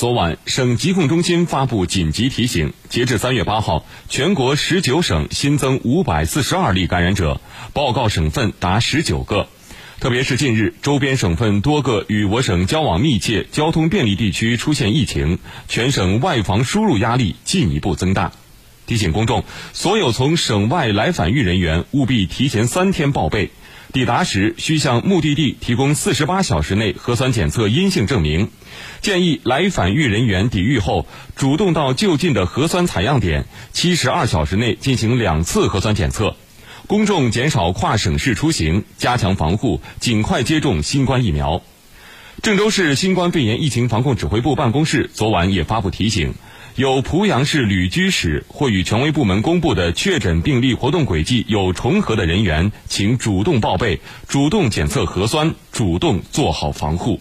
昨晚，省疾控中心发布紧急提醒：截至三月八号，全国十九省新增五百四十二例感染者，报告省份达十九个。特别是近日，周边省份多个与我省交往密切、交通便利地区出现疫情，全省外防输入压力进一步增大。提醒公众，所有从省外来返豫人员务必提前三天报备。抵达时需向目的地提供四十八小时内核酸检测阴性证明。建议来返豫人员抵豫后，主动到就近的核酸采样点，七十二小时内进行两次核酸检测。公众减少跨省市出行，加强防护，尽快接种新冠疫苗。郑州市新冠肺炎疫情防控指挥部办公室昨晚也发布提醒。有濮阳市旅居史或与权威部门公布的确诊病例活动轨迹有重合的人员，请主动报备，主动检测核酸，主动做好防护。